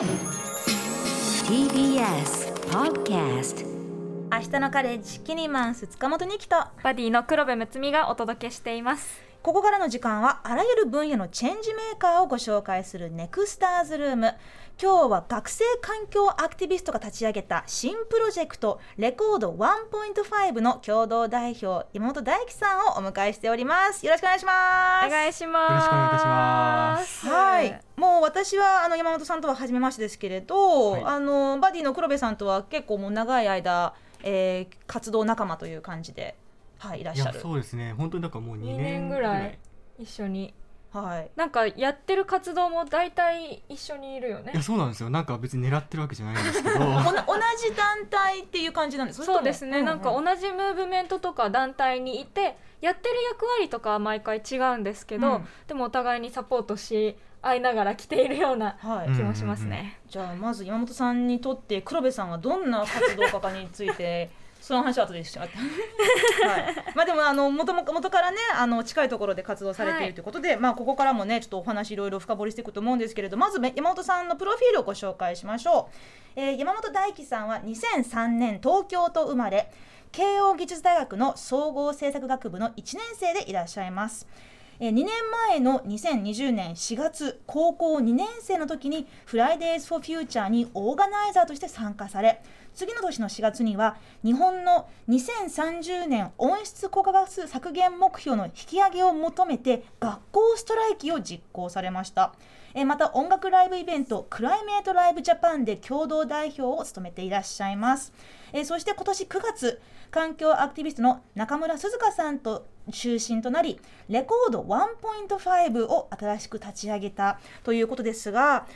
TBS Podcast 明日のカレッジキニマンス塚本二木とバディの黒部睦美がお届けしています。ここからの時間はあらゆる分野のチェンジメーカーをご紹介するネクスターズルーム今日は学生環境アクティビストが立ち上げた新プロジェクトレコード1.5の共同代表山本大樹さんをお迎えしております。よろしくお願いします。お願いしますよろしくお願いいたします。はい、もう私はあの山本さんとは初めましてですけれど、はい。あのバディの黒部さんとは結構もう長い間、えー活動仲間という感じで、はい、いらっしゃる。そうですね。本当にだからもう2 2年年ぐらい一緒にはい、なんかやってる活動も大体一緒にいるよね。いやそうなんですよ。なんか別に狙ってるわけじゃないんですけど。同じ団体っていう感じなんですそうですね、なんか同同じムーブメントとか団体にいてやってる役割とかは毎回違うんですけど、うん。でもお互いにサポートし合いながら来ているようなはい、うん気もしますね、じゃあまず山本さんにとって黒部さんはどんな活動家かについてその話は後でしまって、はい、まあでもあの元も元からねあの近いところで活動されているとい。うことで、まあここからもねちょっとお話いろいろ深掘りしていくと思うんですけれどまずね山本さんのプロフィールをご紹介しましょう、えー山本大樹さんは2003年東京と生まれ慶應義塾大学の総合政策学部の1年生でいらっしゃいますえ2年前の2020年4月高校2年生の時に Fridays for Future にオーガナイザーとして参加され次の年の4月には日本の2030年温室効果ガス削減目標の引き上げを求めて学校ストライキを実行されました。また音楽ライブイベントクライメートライブジャパンで共同代表を務めていらっしゃいます、そして今年9月環境アクティビストの中村鈴香さんと中心となりレコード1.5を新しく立ち上げたということですが、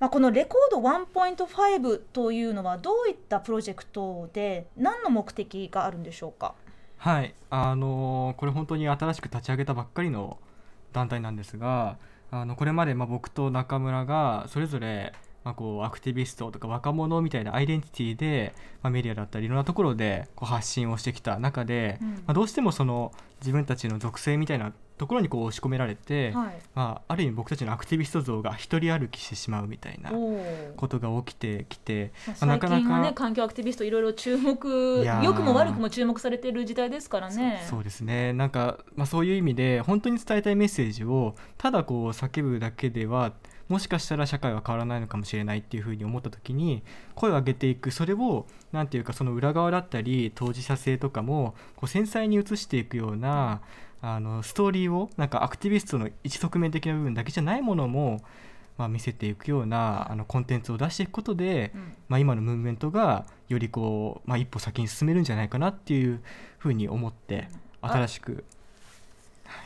まあ、このレコード1.5というのはどういったプロジェクトで何の目的があるんでしょうか？はいあのーこれ本当に新しく立ち上げたばっかりの団体なんですがあのこれまでま僕と中村がそれぞれまあこうアクティビストとか若者みたいなアイデンティティで、まあ、メディアだったりいろんなところでこう発信をしてきた中で、うん。まあ、どうしてもその自分たちの属性みたいなところにこう押し込められて、はい。まあ、ある意味僕たちのアクティビスト像が一人歩きしてしまうみたいなことが起きてきて、まあまあなかなかね環境アクティビストいろいろ注目良くも悪くも注目されている時代ですからね。そうですね。なんか、まあ、そういう意味で本当に伝えたいメッセージをただこう叫ぶだけではもしかしたら社会は変わらないのかもしれないっていうふうに思った時に声を上げていくそれをなんていうかその裏側だったり当事者性とかもこう繊細に映していくようなあのストーリーをなんかアクティビストの一側面的な部分だけじゃないものも、まあ、見せていくようなあのコンテンツを出していくことで、うん。まあ、今のムーブメントがよりこう、まあ、一歩先に進めるんじゃないかなっていうふうに思ってあ新しく。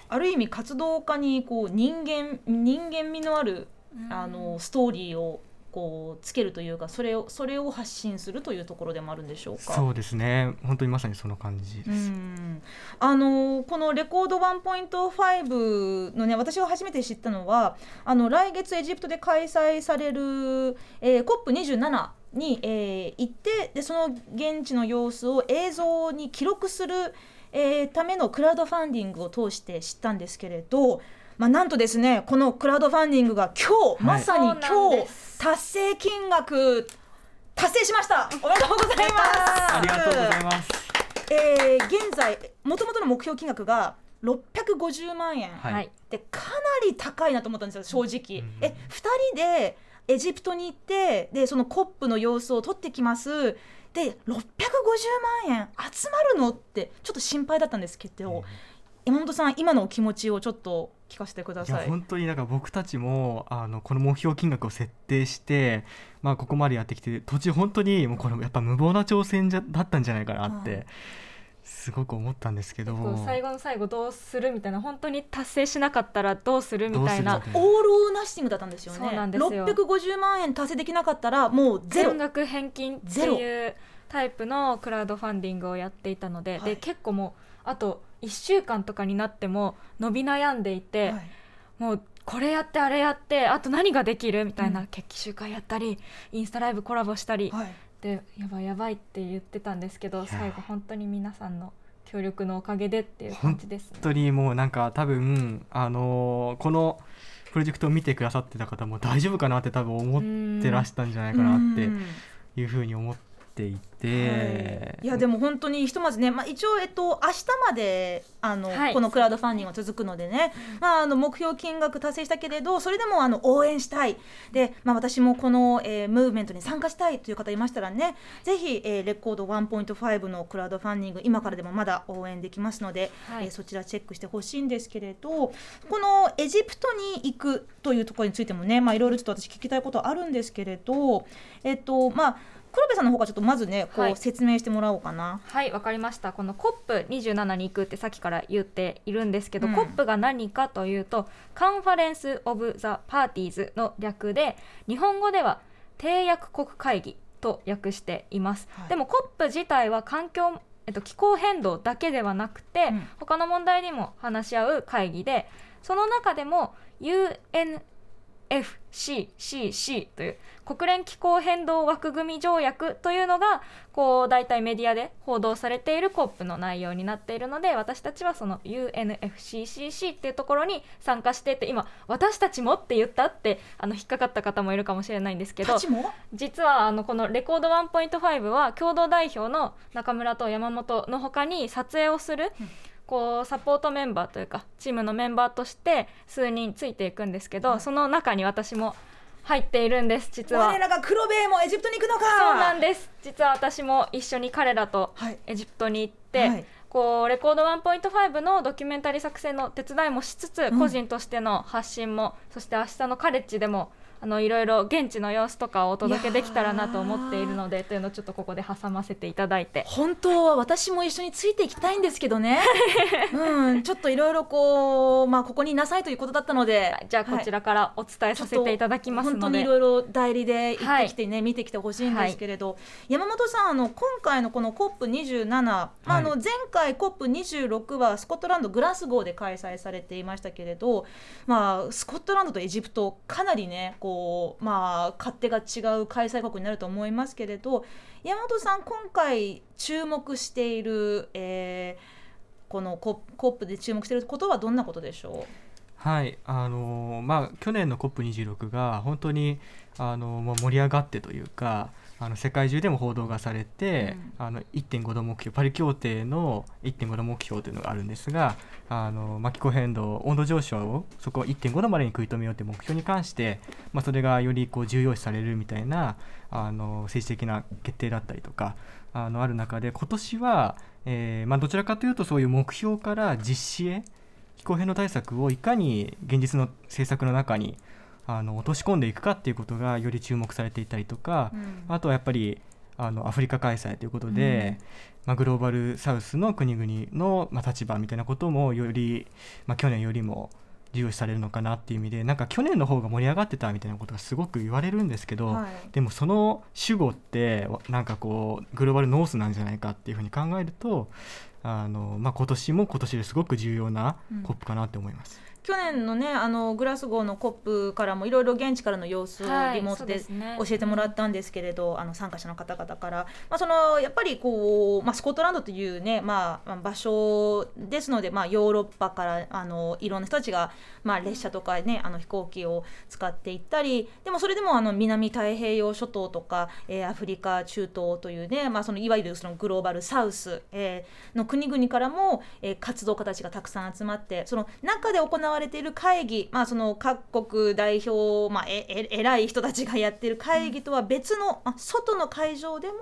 ある意味活動家にこう人間人間味のあるあのストーリーをこうつけるというかそれをそれを発信するというところでもあるんでしょうか？そうですね本当にまさにその感じうです。んあのこのレコード1.5のね私が初めて知ったのはあの来月エジプトで開催される、えー、COP27 に、えー行ってでその現地の様子を映像に記録する、えーためのクラウドファンディングを通して知ったんですけれど、まあ、なんとですねこのクラウドファンディングが今日、はい。まさに今日達成金額達成しました。おめでとうございます。ありがとうございます。えー現在もともとの目標金額が650万円、はい。はい。でかなり高いなと思ったんですよ正直、うんえ2人でエジプトに行ってでそのコップの様子を撮ってきます。で650万円集まるのってちょっと心配だったんですけど、山本さん今のお気持ちをちょっと聞かせてくだい。やさい。本当になんか僕たちもあのこの目標金額を設定して、まあ、ここまでやってきて途中本当にもうこれやっぱ無謀な挑戦じゃだったんじゃないかなって、はい。すごく思ったんですけど。最後の最後どうするみたいな本当に達成しなかったらどうするみたいなオール・オア・ナッシングだったんですよね。そうなんですよ。650万円達成できなかったらもうゼロ。全額返金ってゼロ。いうタイプのクラウドファンディングをやっていたので,、はい。で結構もうあと1週間とかになっても伸び悩んでいて、はい。もうこれやってあれやってあと何ができるみたいな、うん。決起集会やったりインスタライブコラボしたり、はい。でやばいやばいって言ってたんですけどや最後本当に皆さんの協力のおかげでっていう感じですね。本。当にもうなんか多分あのーこのプロジェクトを見てくださってた方も大丈夫かなって多分思ってらしたんじゃないかなってうん。いうふうに思っていて、はい。いやでも本当にひとまずね、まあ、一応、えっと、明日まであの、はい。このクラウドファンディングが続くのでね、まあ、あの目標金額達成したけれどそれでもあの応援したい。で、まあ、私もこの、えームーブメントに参加したいという方いましたらねぜひ、えーレコード1.5のクラウドファンディング今からでもまだ応援できますので、はい。えーそちらチェックしてほしいんですけれどこのエジプトに行くというところについてもね、まあ、いろいろちょっと私聞きたいことあるんですけれど、えっとまあ、黒部さんの方からちょっとまずねこう、はい。説明してもらおうかな。はいわかりました。この COP27 に行くってさっきから言っているんですけど、うん。COP が何かというとカンファレンス・オブ・ザ・パーティーズの略で日本語では締約国会議と訳しています、はい。でも COP 自体は環境えっと、気候変動だけではなくて、うん。他の問題にも話し合う会議でその中でも UNFCCC という国連気候変動枠組み条約というのがこう大体メディアで報道されている COP の内容になっているので私たちはその UNFCCC っていうところに参加してって今私たちもって言ったってあの引っかかった方もいるかもしれないんですけど実はあのこのレコード1.5は共同代表の中村と山本の他に撮影をする、うんこうサポートメンバーというかチームのメンバーとして数人ついていくんですけど、その中に私も入っているんです。実は。我らが黒部もエジプトに行くのか。そうなんです。実は私も一緒に彼らとはい。エジプトに行って、はい。こうレコード1.5のドキュメンタリー作成の手伝いもしつつ、うん。個人としての発信もそして明日のカレッジでもあのいろいろ現地の様子とかをお届けできたらなと思っているのでというのをちょっとここで挟ませていただいて。本当は私も一緒についていきたいんですけどね。うんちょっといろいろこうまあここにいなさいということだったので。じゃあこちらからお伝えさせていただきます本当ので、にいろいろ代理で行ってきてね、見てきてほしいんですけれど、山本さんあの今回のこの COP27、まあ、あのは前回 COP26 はスコットランドグラスゴーで開催されていましたけれど、まあ、スコットランドとエジプトかなりねこう、まあ、勝手が違う開催国になると思いますけれど山本さん今回注目している、えーこのコップで注目していることはどんなことでしょう？はいあのーまあ去年の COP26 が本当にあのーまあ、盛り上がってというかあの世界中でも報道がされて、あの1.5度目標パリ協定の1.5度目標というのがあるんですがあの、まあ、気候変動温度上昇をそこを1.5度までに食い止めようという目標に関して、まあ、それがよりこう重要視されるみたいなあの政治的な決定だったりとかあのある中で今年は、えーまあ、どちらかというとそういう目標から実施へ気候変動対策をいかに現実の政策の中にあの落とし込んでいくかっていうことがより注目されていたりとか、う、うん。あとはやっぱりあのアフリカ開催ということで、まあ、グローバルサウスの国々の、まあ、立場みたいなこともより、まあ、去年よりも重要視されるのかなっていう意味でなんか去年の方が盛り上がってたみたいなことがすごく言われるんですけど、はい。でもその主語ってわなんかこうグローバルノースなんじゃないかっていうふうに考えるとあの、まあ、今年も今年ですごく重要なうん。コップかなって思います。去年のねあのグラスゴーのコップからもいろいろ現地からの様子をはいリモートで教えてもらったんですけれど、あの参加者の方々から、まあ、そのやっぱりこう、まあ、スコットランドというね、まあ、場所ですので、まあ、ヨーロッパからあのいろんな人たちが、まあ、列車とか、ね、あの飛行機を使っていったりでもそれでもあの南太平洋諸島とか、えーアフリカ中東というね、まあ、そのいわゆるそのグローバルサウス、えーの国々からも、えー活動家たちがたくさん集まってその中で行わわれている会議、まあ、その各国代表、まあ、え偉い人たちがやってる会議とは別の、あ外の会場でも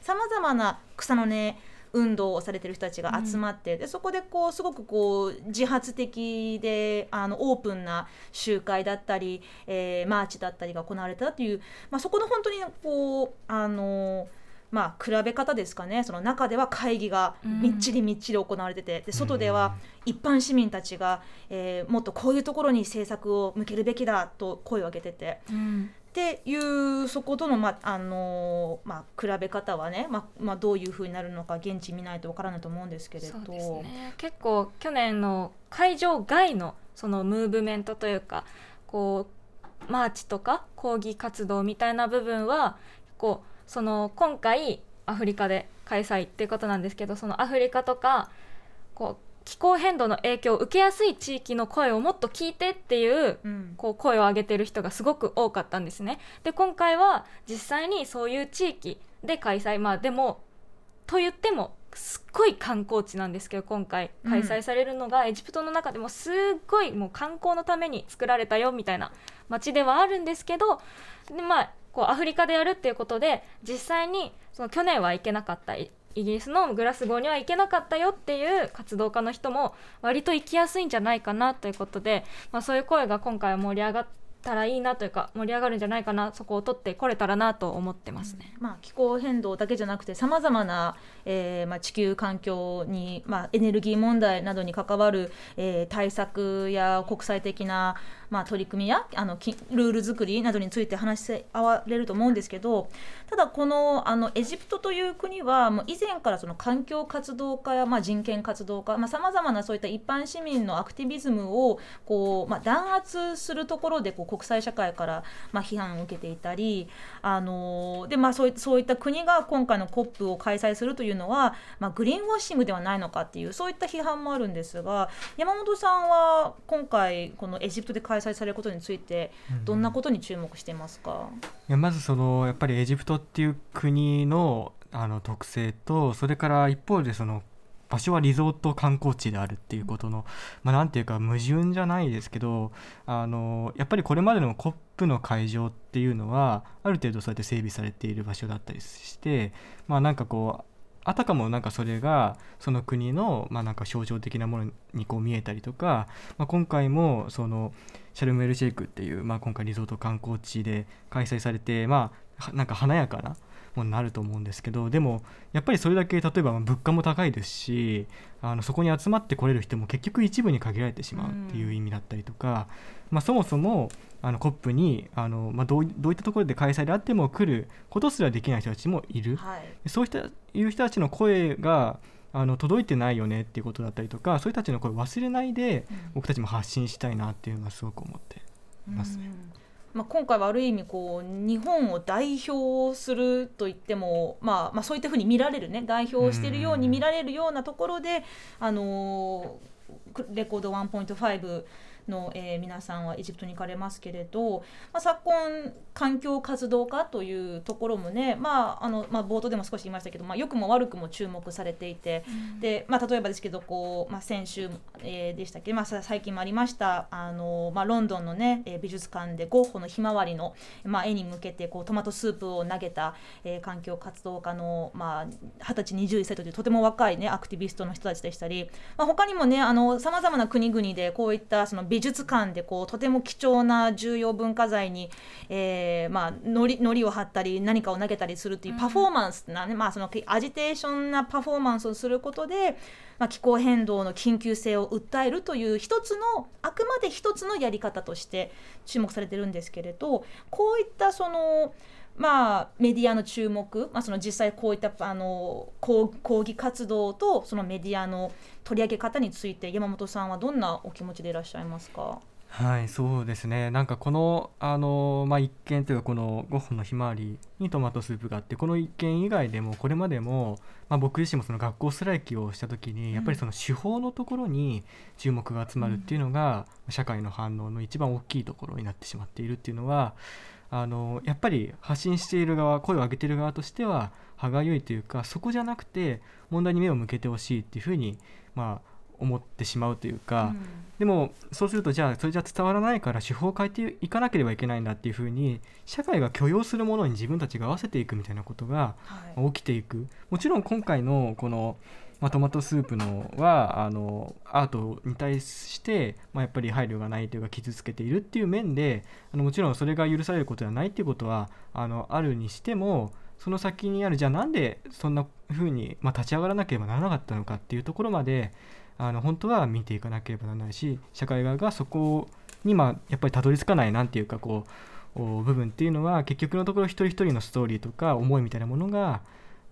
さまざまな草の根運動をされてる人たちが集まって、でそこでこうすごくこう自発的であのオープンな集会だったり、えーマーチだったりが行われたという、まあ、そこの本当にこうあのまあ、比べ方ですかね。その中では会議がみっちりみっちり行われててで外では一般市民たちが、えーもっとこういうところに政策を向けるべきだと声を上げてて。うん。っていうそことの、まああのーまあ、比べ方はね、まあまあ、どういうふうになるのか現地見ないとわからないと思うんですけれど。そうですね。結構去年の会場外のそのムーブメントというかこうマーチとか抗議活動みたいな部分はこうその今回アフリカで開催っていうことなんですけどそのアフリカとかこう気候変動の影響を受けやすい地域の声をもっと聞いてっていううん。こう声を上げてる人がすごく多かったんですね。で今回は実際にそういう地域で開催。まあでもと言ってもすっごい観光地なんですけど今回開催されるのが、エジプトの中でもすっごいもう観光のために作られたよみたいな街ではあるんですけどでまあこうアフリカでやるっていうことで実際にその去年は行けなかったイギリスのグラスゴーには行けなかったよっていう活動家の人も割と行きやすいんじゃないかなということで、まあ、そういう声が今回は盛り上がったらいいなというか盛り上がるんじゃないかなそこを取ってこれたらなと思ってますね。まあ、気候変動だけじゃなくてさまざまな、えま、地球環境に、まあ、エネルギー問題などに関わる、えー対策や国際的な、まあ、取り組みやあのルール作りなどについて話し合われると思うんですけどただこのあのエジプトという国はもう以前からその環境活動家や、まあ、人権活動家さまざ、まなそういった一般市民のアクティビズムをこう、まあ、弾圧するところでこう国際社会から、まあ、批判を受けていたりあので、まあ、そういそういった国が今回の COP を開催するというのは、まあ、グリーンウォッシングではないのかっていうそういった批判もあるんですが山本さんは今回このエジプトで開催されることについてどんなことに注目していますか、いやまずそのやっぱりエジプトっていう国のあの特性とそれから一方でその場所はリゾート観光地であるっていうことの、まあ、なんていうか矛盾じゃないですけどあのやっぱりこれまでの COP の会場っていうのはある程度そうやって整備されている場所だったりしてまあなんかこうあたかもなんかそれがその国のまあなんか象徴的なものにこう見えたりとか、まあ、今回もそのシャルムエルシェイクっていう、まあ、今回リゾート観光地で開催されてまあなんか華やかなものになると思うんですけどでもやっぱりそれだけ例えばまあ物価も高いですしあのそこに集まってこれる人も結局一部に限られてしまうっていう意味だったりとか、まあ、そもそもあの COP にあの、まあ、どういどういったところで開催であっても来ることすらできない人たちもいる。はいそうしたいう人たちの声があの届いてないよねっていうことだったりとかそういう人たちの声を忘れないで僕たちも発信したいなっていうのはすごく思っていますね。まあ、今回はある意味こう日本を代表すると言っても、まあ、まあそういったふうに見られるね代表しているように見られるようなところで、あのレコード1.5の、えー皆さんはエジプトに行かれますけれど、まあ、昨今環境活動家というところもね、まああのまあ、冒頭でも少し言いましたけど、まあ、良くも悪くも注目されていて、でまあ、例えばですけどこう、まあ、先週、えーでしたっけ、まあ、さ最近もありましたあの、まあ、ロンドンの、ね、えー美術館でゴッホのひまわりの、まあ、絵に向けてこうトマトスープを投げた、えー環境活動家の、まあ、20歳21歳というとても若い、ね、アクティビストの人たちでしたり、まあ、他にもねさまざまな国々でこういったその美術館でこうとても貴重な重要文化財に、えーまあ、のりのりを貼ったり何かを投げたりするというパフォーマンスなね、まあ、そのアジテーションなパフォーマンスをすることで、まあ、気候変動の緊急性を訴えるという一つのあくまで一つのやり方として注目されてるんですけれどこういったそのまあ、メディアの注目、まあ、その実際こういったあの抗抗議活動とそのメディアの取り上げ方について山本さんはどんなお気持ちでいらっしゃいますか？はいそうですね。なんかこのあの、まあ、一件というかこのゴッホのひまわりにトマトスープがあってこの一件以外でもこれまでも、まあ、僕自身もその学校ストライキをした時に、やっぱりその手法のところに注目が集まるっていうのが、社会の反応の一番大きいところになってしまっているっていうのはあのやっぱり発信している側声を上げている側としては歯がゆいというかそこじゃなくて問題に目を向けてほしいっていうふうに、まあ、思ってしまうというか、でもそうするとじゃあそれじゃ伝わらないから手法を変えていかなければいけないんだっていうふうに社会が許容するものに自分たちが合わせていくみたいなことがはい。起きていく。もちろん今回のこの、まあ、トマトスープのはあのアートに対して、まあ、やっぱり配慮がないというか傷つけているっていう面であのもちろんそれが許されることではないっていうことはあのあるにしてもその先にあるじゃあなんでそんな風に、まあ、立ち上がらなければならなかったのかっていうところまであの本当は見ていかなければならないし社会側がそこに、まあ、やっぱりたどり着かないなんていうかこう部分っていうのは結局のところ一人一人のストーリーとか思いみたいなものが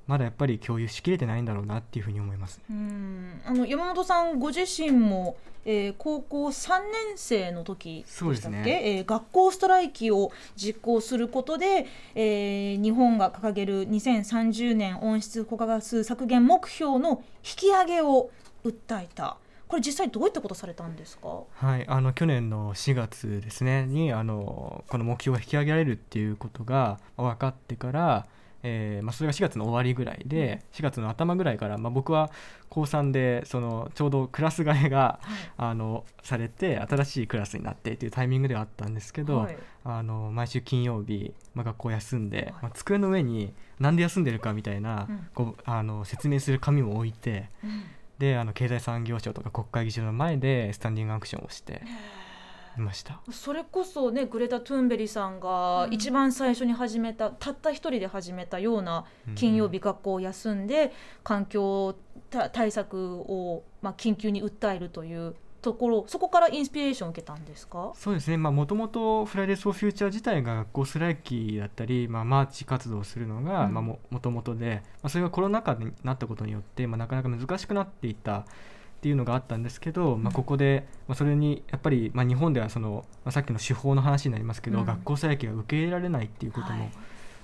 まだやっぱり共有しきれてないんだろうなっていうふうに思います。うん。あの山本さんご自身も、えー高校3年生の時でしたっけ、ね。えー学校ストライキを実行することで、えー日本が掲げる2030年温室効果ガス削減目標の引き上げを訴えた。これ実際どういったことされたんですか？はい、あの去年の4月ですねにあのこの目標が引き上げられるっていうことがまあ分かってから、えーまあ、それが4月の終わりぐらいで4月の頭ぐらいから、まあ、僕は高3でそのちょうどクラス替えがあのされて新しいクラスになってっていうタイミングではあったんですけど、はい。あの毎週金曜日、まあ、学校休んで、はい。まあ、机の上になんで休んでるかみたいな、うん。こうあの説明する紙も置いて。であの経済産業省とか国会議事堂の前でスタンディングアクションをしていました？それこそねグレタ・トゥーンベリさんがうん。一番最初に始めた、たった一人で始めたような金曜日学校を休んで環境た対策を、まあ、緊急に訴えるというところそこからインスピレーションを受けたんですか？そうですね。もともとフライデー・ソー・フューチャー自体が学校ストライキだったり、まあ、マーチ活動をするのがうん。まあもともとで、まあ、それがコロナ禍になったことによって、まあ、なかなか難しくなっていったっていうのがあったんですけど、まあ、ここで、まあ、それにやっぱり、まあ、日本ではその、まあ、さっきの手法の話になりますけど、うん。学校ストライキが受け入れられないっていうこともはい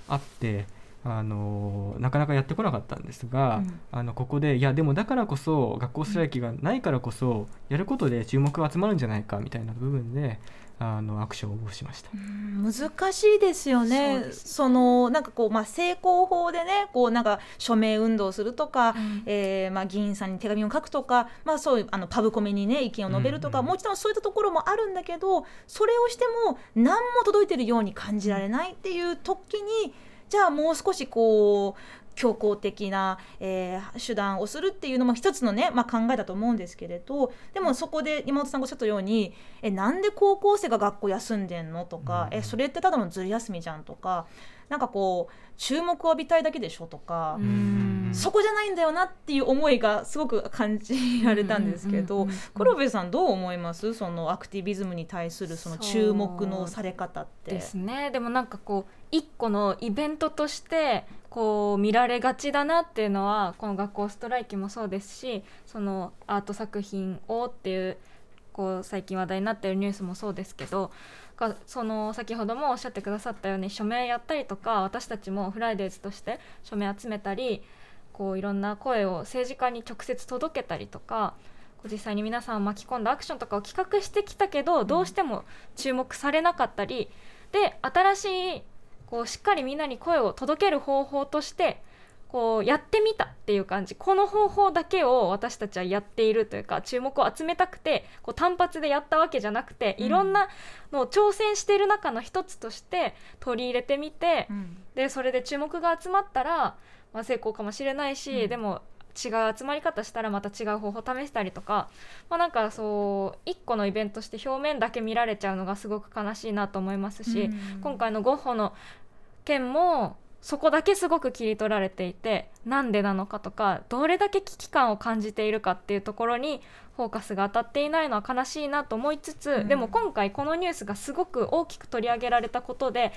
あって、あのなかなかやってこなかったんですが、うん。あのここでいやでもだからこそ学校ストライキがないからこそやることで注目が集まるんじゃないかみたいな部分であのアクションをしました。難しいですよね。そのなんかこう、まあ、成功法でねこうなんか署名運動するとか、うん。えーまあ、議員さんに手紙を書くとか、まあ、そういうあのパブコメにね意見を述べるとか、うんうん。もちろんそういったところもあるんだけどそれをしても何も届いてるように感じられないっていう時にじゃあもう少しこう強硬的な、えー手段をするっていうのも一つのね、まあ、考えだと思うんですけれどでもそこで山本さんがおっしゃったようにえなんで高校生が学校休んでんのとか、うんえそれってただのずる休みじゃんとかなんかこう注目を浴びたいだけでしょとか、うん。そこじゃないんだよなっていう思いがすごく感じられたんですけど黒部さんどう思います？そのアクティビズムに対するその注目のされ方って。ですね。でもなんかこう一個のイベントとしてこう見られがちだなっていうのはこの学校ストライキもそうですしそのアート作品をっていうこう最近話題になってるニュースもそうですけどがその先ほどもおっしゃってくださったように署名やったりとか私たちもフライデーズとして署名集めたりこういろんな声を政治家に直接届けたりとか実際に皆さんを巻き込んだアクションとかを企画してきたけどどうしても注目されなかったりで新しいこうしっかりみんなに声を届ける方法としてこうやってみたっていう感じ。この方法だけを私たちはやっているというか注目を集めたくてこう単発でやったわけじゃなくてうん。いろんなのを挑戦している中の一つとして取り入れてみてうん。でそれで注目が集まったら、まあ、成功かもしれないし、うん。でも違う集まり方したらまた違う方法を試したりとか、まあ、なんかそう一個のイベントとして表面だけ見られちゃうのがすごく悲しいなと思いますし、うん。今回のゴッホの件もそこだけすごく切り取られていてなんでなのかとかどれだけ危機感を感じているかっていうところにフォーカスが当たっていないのは悲しいなと思いつつ、うん。でも今回このニュースがすごく大きく取り上げられたことで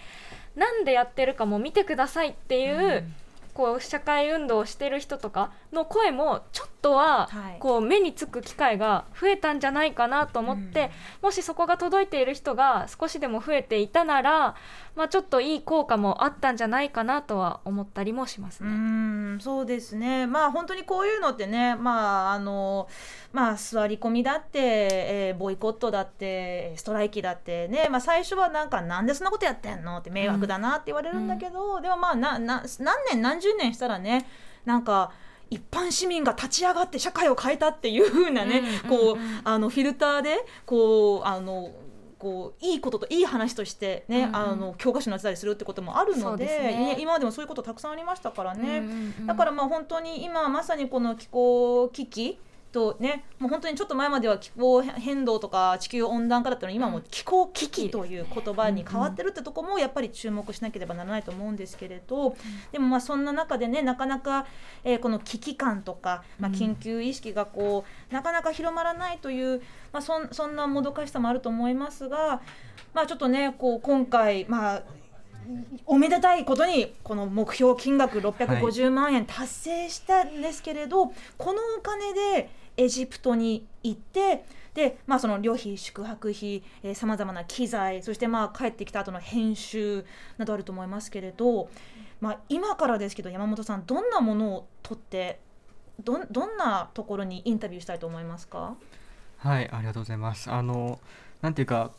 なんでやってるかも見てくださいっていう、こう社会運動をしてる人とかの声もちょっとははい。こう目につく機会が増えたんじゃないかなと思って、もしそこが届いている人が少しでも増えていたなら、まあ、ちょっといい効果もあったんじゃないかなとは思ったりもしますうね。んそうですね。まあ本当にこういうのってねまああのまあ座り込みだって、えーボイコットだってストライキだってね、まあ、最初はなんかなんでそんなことやってんのって迷惑だなって言われるんだけど、でもまあなな何年何十年したらねなんか一般市民が立ち上がって社会を変えたっていう風なね、うんこう、うんうん。あのフィルターでこうあのこういいことといい話としてね、うんうん。あの教科書になってたりするってこともあるそのでね。い今までもそういうことたくさんありましたからね。うんうんうん。だからまあ本当に今まさにこの気候危機とねもう本当にちょっと前までは気候変動とか地球温暖化だったのに今はもう気候危機という言葉に変わってるってとこもやっぱり注目しなければならないと思うんですけれど。でもまあそんな中でねなかなか、えーこの危機感とか、まあ、うん。緊急意識がこうなかなか広まらないという、まあ、そんそんなもどかしさもあると思いますが、まあ、ちょっとねこう今回まあおめでたいことにこの目標金額650万円達成したんですけれど、このお金でエジプトに行ってで、まあ、その旅費宿泊費さまざまな機材そしてまあ帰ってきた後の編集などあると思いますけれど、まあ、今からですけど山本さんどんなものを取ってどんどんなところにインタビューしたいと思いますか？はいありがとうございます。あのなんていうか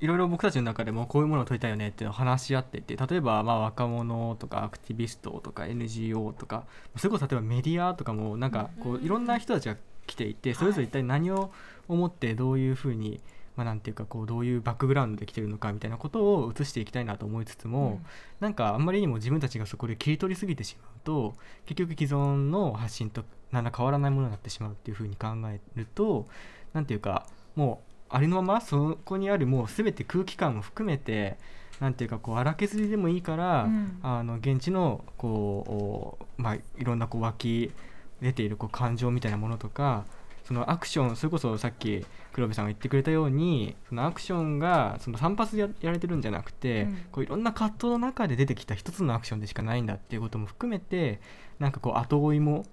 いろいろ僕たちの中でもこういうものを取りたいよねっていうのを話し合ってて例えばまあ若者とかアクティビストとか NGO とかそれこそ例えばメディアとかもなんかこういろんな人たちが来ていてそれぞれ一体何を思ってどういうふうにまあ、なんていうかこうどういうバックグラウンドで来てるのかみたいなことを映していきたいなと思いつつも、うん。なんかあんまりにも自分たちがそこで切り取りすぎてしまうと結局既存の発信と何ら変わらないものになってしまうっていうふうに考えるとなんていうかもうありのままそこにあるもう全て空気感も含めてなんていうかこう荒削りでもいいから、うん。あの現地のこう、おまあ、いろんなこう湧き出ているこう感情みたいなものとかそのアクションそれこそさっき黒部さんが言ってくれたようにそのアクションがその散発でややられてるんじゃなくて、うんこういろんな葛藤の中で出てきた一つのアクションでしかないんだっていうことも含めてなんかこう後追いも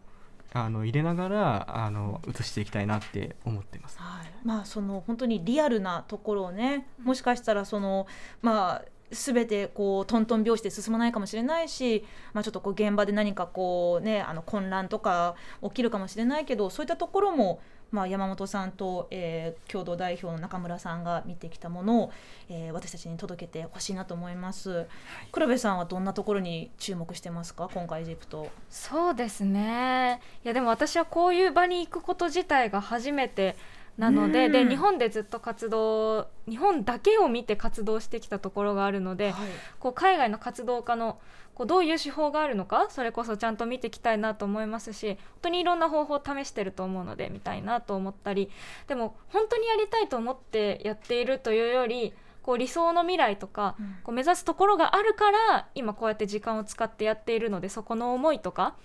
あの入れながらあの映していきたいなって思ってます。はい、まあその本当にリアルなところをねもしかしたらそのまあ全てこうトントン拍子で進まないかもしれないし、まあ、ちょっとこう現場で何かこうねあの混乱とか起きるかもしれないけどそういったところも、まあ、山本さんと、えー共同代表の中村さんが見てきたものを、えー私たちに届けてほしいなと思います。黒部さんはどんなところに注目してますか？今回エジプト。そうですねいやでも私はこういう場に行くこと自体が初めてなので,、うん。で日本でずっと活動日本だけを見て活動してきたところがあるので、はい。こう海外の活動家のこうどういう手法があるのかそれこそちゃんと見ていきたいなと思いますし本当にいろんな方法を試してると思うので見たいなと思ったりでも本当にやりたいと思ってやっているというよりこう理想の未来とかうん。こう目指すところがあるから今こうやって時間を使ってやっているのでそこの思いとか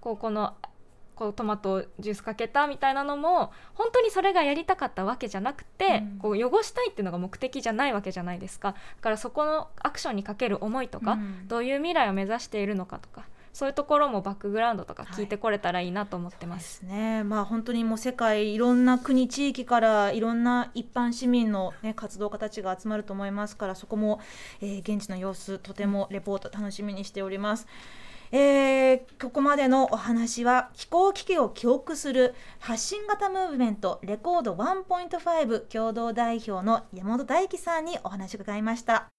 こうこのこうトマトジュースかけたみたいなのも本当にそれがやりたかったわけじゃなくて、うん。こう汚したいっていうのが目的じゃないわけじゃないですか。だからそこのアクションにかける思いとか、うん。どういう未来を目指しているのかとかそういうところもバックグラウンドとか聞いてこれたらいいなと思ってま。ですすね、まあ、本当にもう世界いろんな国地域からいろんな一般市民の、ね、活動家たちが集まると思いますからそこも、えー現地の様子とてもレポート楽しみにしております。えーここまでのお話は飛行機機を記憶する発信型ムーブメントレコード1.5共同代表の山本大樹さんにお話を伺いました。